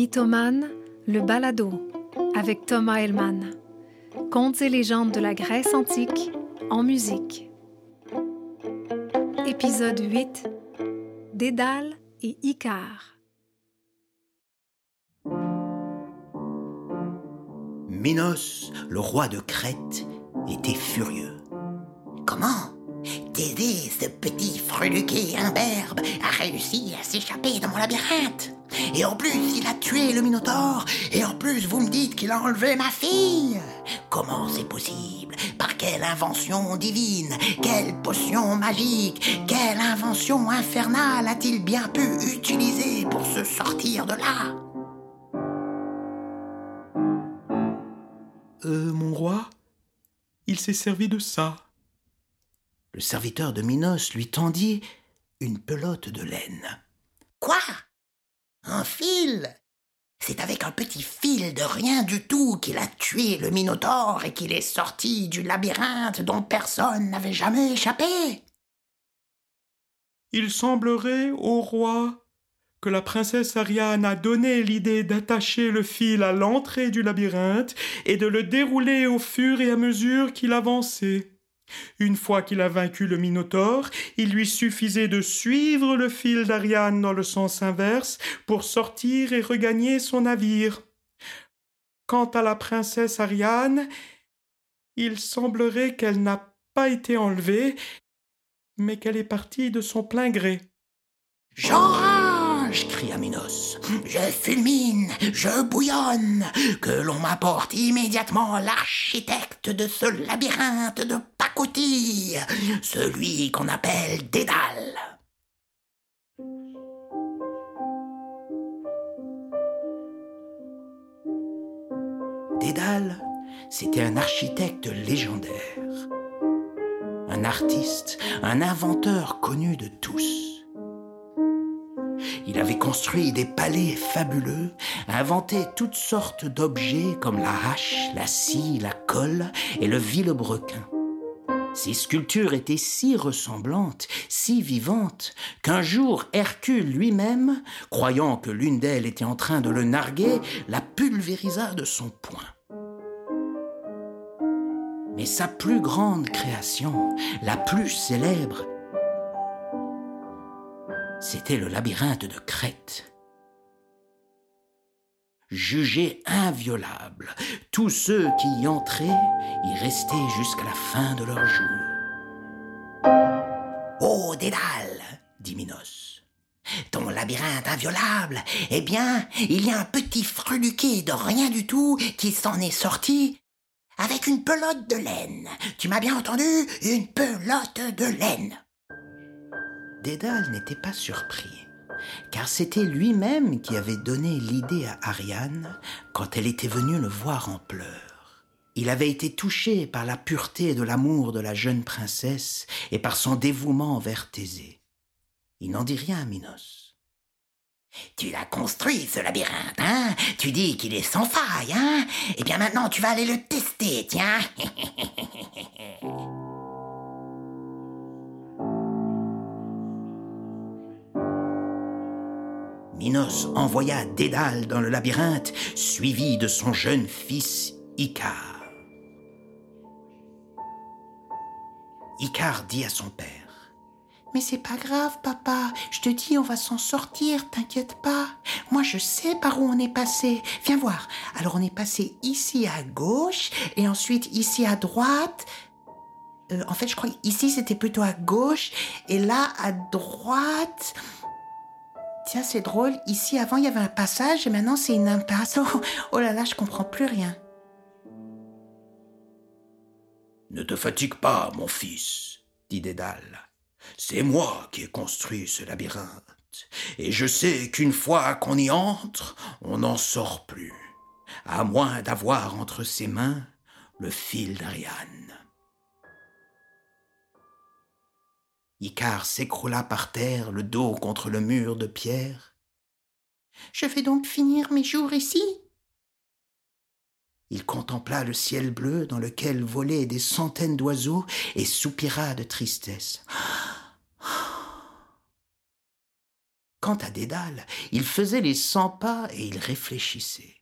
Mythomane, le balado, avec Thomas Hellman. Contes et légendes de la Grèce antique en musique. Épisode 8 Dédale et Icare. Minos, le roi de Crète, était furieux. Comment? Thésée, ce petit freluqué imberbe, a réussi à s'échapper de mon labyrinthe. Et en plus, il a tué le Minotaure. Et en plus, vous me dites qu'il a enlevé ma fille. Comment c'est possible? Par quelle invention divine? Quelle potion magique? Quelle invention infernale a-t-il bien pu utiliser pour se sortir de là? Euh, mon roi, il s'est servi de ça. Le serviteur de Minos lui tendit une pelote de laine. Quoi? Un fil? C'est avec un petit fil de rien du tout qu'il a tué le Minotaure et qu'il est sorti du labyrinthe dont personne n'avait jamais échappé. Il semblerait au roi que la princesse Ariane a donné l'idée d'attacher le fil à l'entrée du labyrinthe et de le dérouler au fur et à mesure qu'il avançait. Une fois qu'il a vaincu le Minotaure, il lui suffisait de suivre le fil d'Ariane dans le sens inverse pour sortir et regagner son navire. Quant à la princesse Ariane, il semblerait qu'elle n'a pas été enlevée, mais qu'elle est partie de son plein gré. J'enrage cria Minos. Je fulmine, je bouillonne. Que l'on m'apporte immédiatement l'architecte de ce labyrinthe de celui qu'on appelle Dédale. Dédale, c'était un architecte légendaire. Un artiste, un inventeur connu de tous. Il avait construit des palais fabuleux, inventé toutes sortes d'objets comme la hache, la scie, la colle et le vilebrequin. Ces sculptures étaient si ressemblantes, si vivantes, qu'un jour Hercule lui-même, croyant que l'une d'elles était en train de le narguer, la pulvérisa de son poing. Mais sa plus grande création, la plus célèbre, c'était le labyrinthe de Crète. Jugé inviolable, tous ceux qui y entraient y restaient jusqu'à la fin de leur jour. Oh, Dédale, dit Minos. Ton labyrinthe inviolable, eh bien, il y a un petit freluqué de rien du tout qui s'en est sorti avec une pelote de laine. Tu m'as bien entendu Une pelote de laine. Dédale n'était pas surpris, car c'était lui-même qui avait donné l'idée à Ariane quand elle était venue le voir en pleurs. Il avait été touché par la pureté de l'amour de la jeune princesse et par son dévouement envers Thésée. Il n'en dit rien à Minos. Tu l'as construit, ce labyrinthe, hein? Tu dis qu'il est sans faille, hein? Eh bien maintenant, tu vas aller le tester, tiens Minos envoya Dédale dans le labyrinthe, suivi de son jeune fils Icare. Icare dit à son père Mais c'est pas grave, papa. Je te dis, on va s'en sortir, t'inquiète pas. Moi, je sais par où on est passé. Viens voir. Alors, on est passé ici à gauche, et ensuite ici à droite. Euh, en fait, je crois ici c'était plutôt à gauche, et là à droite. C'est drôle. Ici, avant, il y avait un passage et maintenant, c'est une impasse. Oh, oh là là, je comprends plus rien. Ne te fatigue pas, mon fils, dit Dédale. C'est moi qui ai construit ce labyrinthe, et je sais qu'une fois qu'on y entre, on n'en sort plus, à moins d'avoir entre ses mains le fil d'Ariane. Icare s'écroula par terre, le dos contre le mur de pierre. Je vais donc finir mes jours ici? Il contempla le ciel bleu dans lequel volaient des centaines d'oiseaux et soupira de tristesse. Quant à Dédale, il faisait les cent pas et il réfléchissait.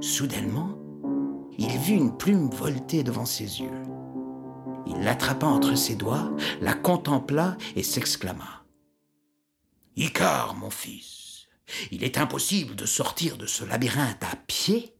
Soudainement, il vit une plume volter devant ses yeux. Il l'attrapa entre ses doigts, la contempla et s'exclama. Icare, mon fils, il est impossible de sortir de ce labyrinthe à pied,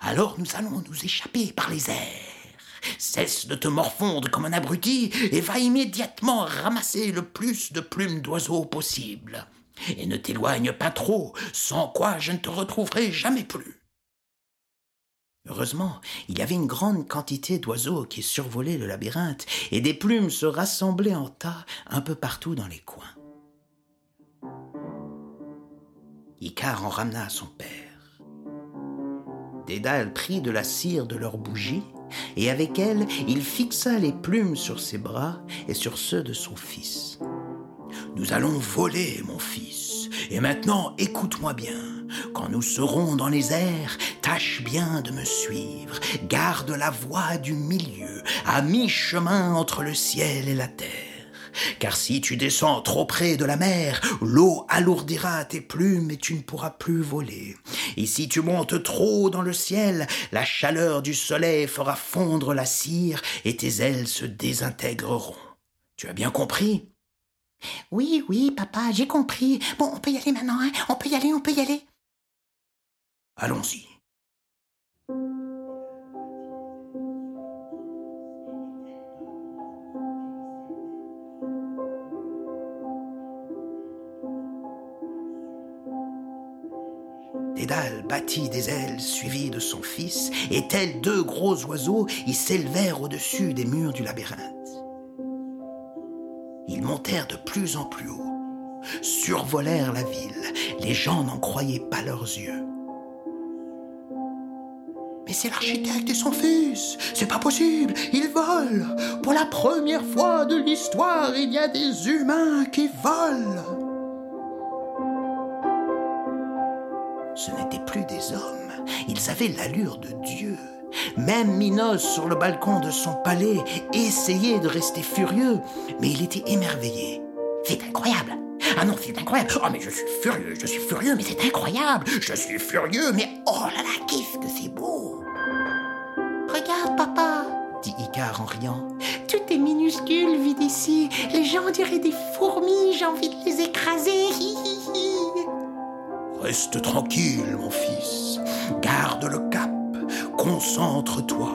alors nous allons nous échapper par les airs. Cesse de te morfondre comme un abruti et va immédiatement ramasser le plus de plumes d'oiseaux possible. Et ne t'éloigne pas trop, sans quoi je ne te retrouverai jamais plus. Heureusement, il y avait une grande quantité d'oiseaux qui survolaient le labyrinthe, et des plumes se rassemblaient en tas un peu partout dans les coins. Icare en ramena à son père. Dédale prit de la cire de leur bougie, et avec elle il fixa les plumes sur ses bras et sur ceux de son fils. Nous allons voler, mon fils, et maintenant écoute-moi bien. Nous serons dans les airs, tâche bien de me suivre, garde la voie du milieu, à mi-chemin entre le ciel et la terre. Car si tu descends trop près de la mer, l'eau alourdira tes plumes et tu ne pourras plus voler. Et si tu montes trop dans le ciel, la chaleur du soleil fera fondre la cire et tes ailes se désintégreront. Tu as bien compris? Oui, oui, papa, j'ai compris. Bon, on peut y aller maintenant, hein On peut y aller, on peut y aller. Allons-y. Dédale battit des ailes suivies de son fils, et tels deux gros oiseaux, ils s'élevèrent au-dessus des murs du labyrinthe. Ils montèrent de plus en plus haut, survolèrent la ville, les gens n'en croyaient pas leurs yeux. C'est l'architecte et son fils. C'est pas possible. Ils volent. Pour la première fois de l'histoire, il y a des humains qui volent. Ce n'étaient plus des hommes. Ils avaient l'allure de Dieu. Même Minos, sur le balcon de son palais, essayait de rester furieux, mais il était émerveillé. C'est incroyable. Ah non, c'est incroyable. Oh, mais je suis furieux, je suis furieux, mais c'est incroyable. Je suis furieux, mais oh là là, qu'est-ce que c'est beau. Regarde, papa, dit Icare en riant. Tout est minuscule vu d'ici. Les gens diraient des fourmis, j'ai envie de les écraser. Hi, hi, hi. Reste tranquille, mon fils. Garde le cap. Concentre-toi.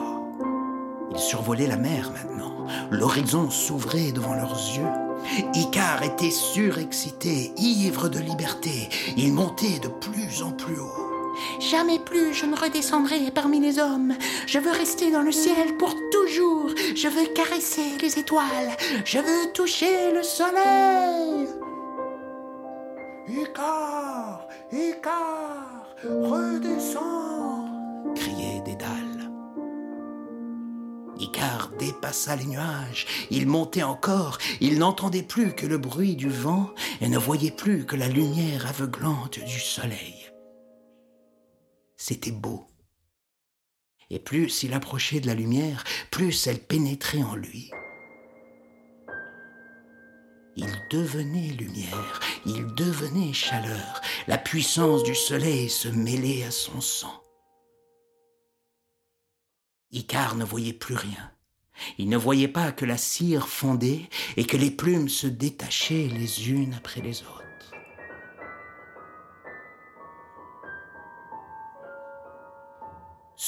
Ils survolaient la mer maintenant. L'horizon s'ouvrait devant leurs yeux. Icare était surexcité, ivre de liberté. Il montait de plus en plus haut. Jamais plus je ne redescendrai parmi les hommes. Je veux rester dans le ciel pour toujours. Je veux caresser les étoiles. Je veux toucher le soleil. Icare, Icare, redescends criait Dédale. Icare dépassa les nuages, il montait encore, il n'entendait plus que le bruit du vent et ne voyait plus que la lumière aveuglante du soleil. C'était beau. Et plus il approchait de la lumière, plus elle pénétrait en lui. Il devenait lumière, il devenait chaleur, la puissance du soleil se mêlait à son sang. Icare ne voyait plus rien. Il ne voyait pas que la cire fondait et que les plumes se détachaient les unes après les autres.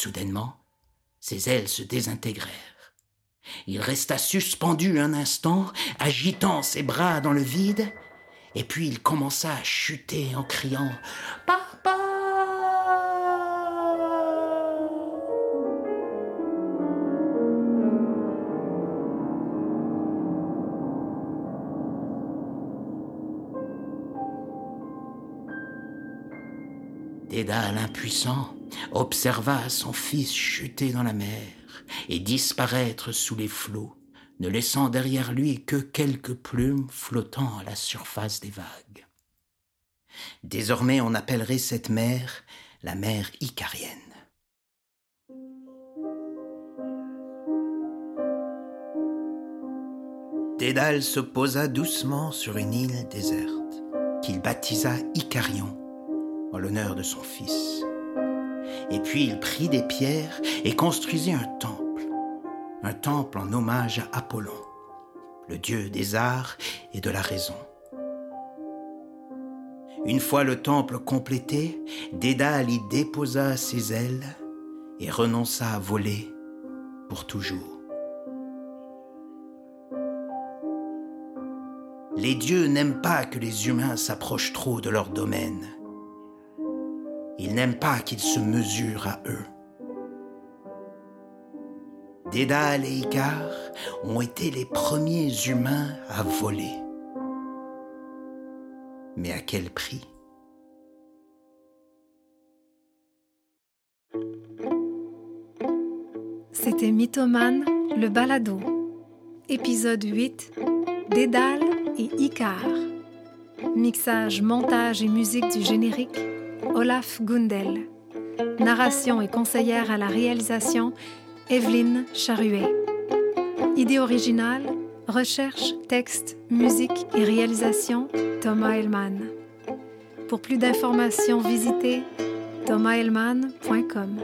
Soudainement, ses ailes se désintégrèrent. Il resta suspendu un instant, agitant ses bras dans le vide, et puis il commença à chuter en criant Papa Dédale impuissant observa son fils chuter dans la mer et disparaître sous les flots, ne laissant derrière lui que quelques plumes flottant à la surface des vagues. Désormais on appellerait cette mer la mer Icarienne. Dédale se posa doucement sur une île déserte, qu'il baptisa Icarion, en l'honneur de son fils. Et puis il prit des pierres et construisit un temple, un temple en hommage à Apollon, le dieu des arts et de la raison. Une fois le temple complété, Dédale y déposa ses ailes et renonça à voler pour toujours. Les dieux n'aiment pas que les humains s'approchent trop de leur domaine. Ils n'aiment pas qu'ils se mesurent à eux. Dédale et Icar ont été les premiers humains à voler. Mais à quel prix? C'était Mythomane, le balado. Épisode 8, Dédale et Icar. Mixage, montage et musique du générique, Olaf Gundel. Narration et conseillère à la réalisation, Evelyne Charuet. Idée originale, recherche, texte, musique et réalisation, Thomas Hellman. Pour plus d'informations, visitez thomashelman.com.